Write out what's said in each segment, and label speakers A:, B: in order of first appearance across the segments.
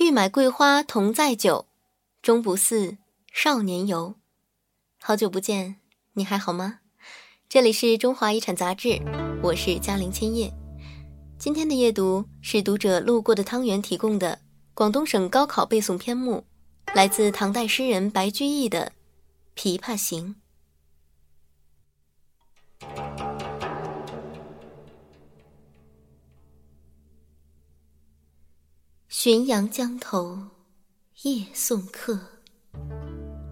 A: 欲买桂花同载酒，终不似少年游。好久不见，你还好吗？这里是中华遗产杂志，我是嘉玲千叶。今天的夜读是读者路过的汤圆提供的广东省高考背诵篇目，来自唐代诗人白居易的《琵琶行》。浔阳江头夜送客，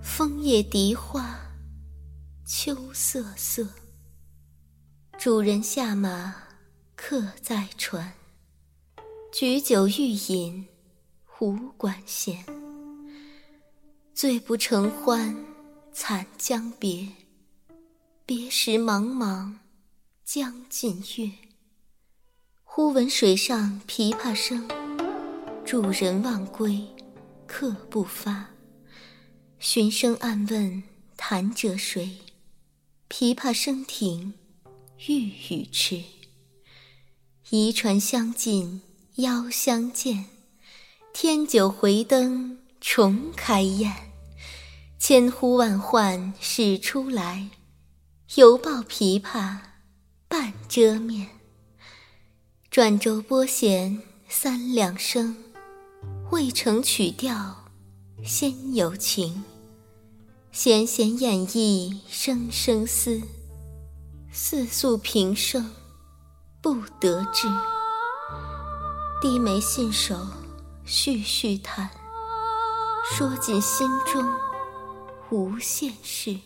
A: 枫叶荻花秋瑟瑟。主人下马客在船，举酒欲饮无管弦。醉不成欢惨将别，别时茫茫江浸月。忽闻水上琵琶声。主人忘归，客不发。寻声暗问弹者谁？琵琶声停，欲语迟。移船相近邀相见，添酒回灯重开宴。千呼万唤始出来，犹抱琵琶半遮面。转轴拨弦三两声。未成曲调先有情，弦弦掩抑声声思，似诉平生不得志。低眉信手续续弹，说尽心中无限事。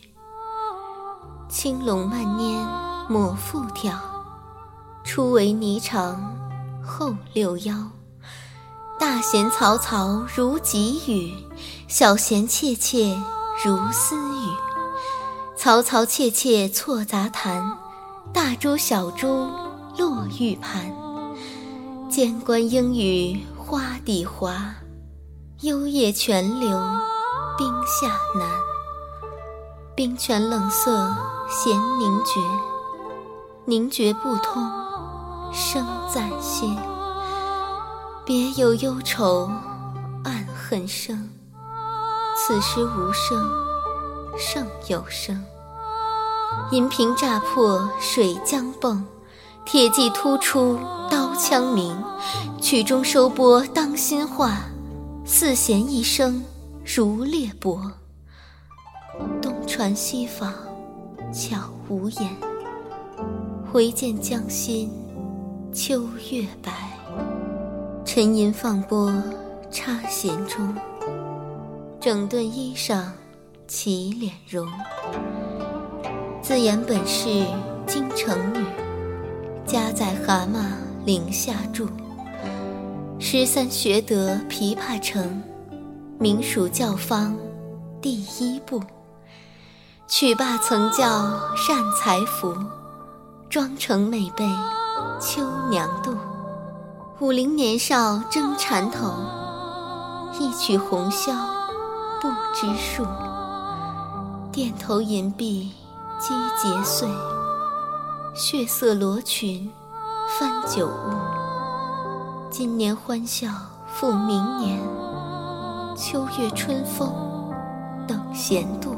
A: 轻拢慢拈抹复挑，初为霓裳后六幺。大弦嘈嘈如急雨，小弦切切如私语。嘈嘈切切错杂弹，大珠小珠落玉盘。间关莺语花底滑，幽咽泉流冰下难。冰泉冷涩弦凝绝，凝绝不通声暂歇。别有忧愁暗恨生，此时无声胜有声。银瓶乍破水浆迸，铁骑突出刀枪鸣。曲终收拨当心画，四弦一声如裂帛。东船西舫悄无言，回见江心秋月白。沉吟放拨插弦中，整顿衣裳起敛容。自言本是京城女，家在蛤蟆陵下住。十三学得琵琶成，名属教坊第一部。曲罢曾教善才服，妆成每被秋娘妒。五陵年少争缠头，一曲红绡不知数。钿头银篦击节碎，血色罗裙翻酒污。今年欢笑复明年，秋月春风等闲度。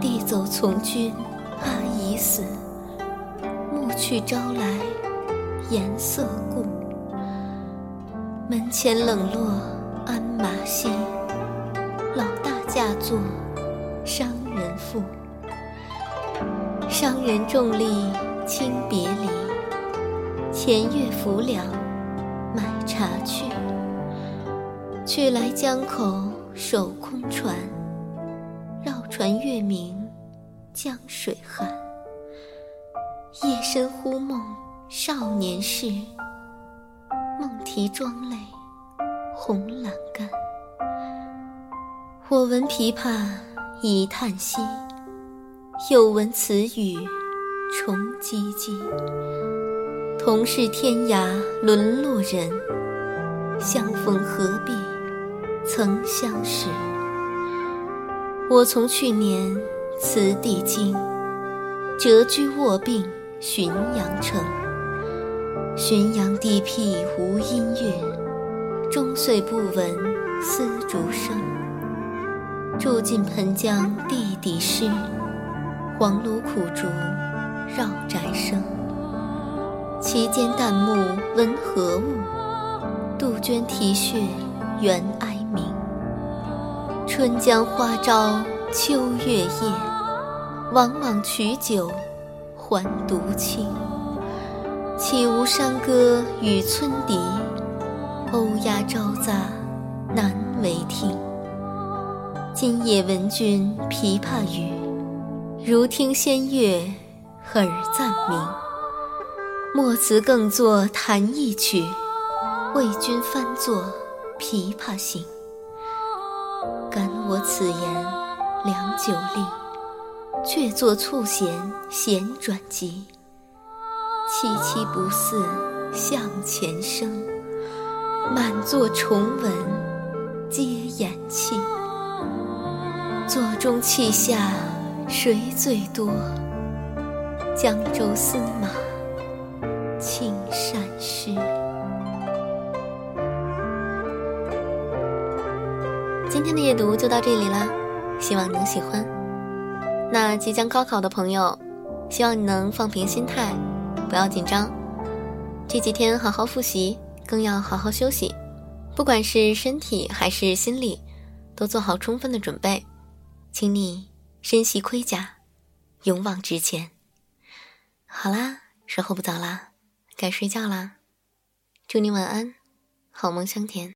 A: 弟走从军阿姨死，暮去朝来。颜色故，门前冷落鞍马稀。老大嫁作商人妇，商人重利轻别离。前月浮梁买茶去，去来江口守空船。绕船月明江水寒，夜深忽梦。少年事，梦啼妆泪红阑干。我闻琵琶已叹息，又闻此语重唧唧。同是天涯沦落人，相逢何必曾相识。我从去年辞帝京，谪居卧病浔阳城。浔阳地僻无音乐，终岁不闻丝竹声。住近盆江地底湿，黄芦苦竹绕宅生。其间旦暮闻何物？杜鹃啼血猿哀鸣。春江花朝秋月夜，往往取酒还独倾。岂无山歌与村笛？欧鸦招杂难为听。今夜闻君琵琶语，如听仙乐耳暂明。莫辞更作弹一曲，为君翻作《琵琶行》。感我此言良久立，却作促弦弦转急。凄凄不似向前声，满座重闻皆掩泣。座中泣下谁最多？江州司马青衫湿。今天的阅读就到这里啦，希望你能喜欢。那即将高考的朋友，希望你能放平心态。不要紧张，这几天好好复习，更要好好休息。不管是身体还是心理，都做好充分的准备。请你身系盔甲，勇往直前。好啦，时候不早啦，该睡觉啦。祝你晚安，好梦香甜。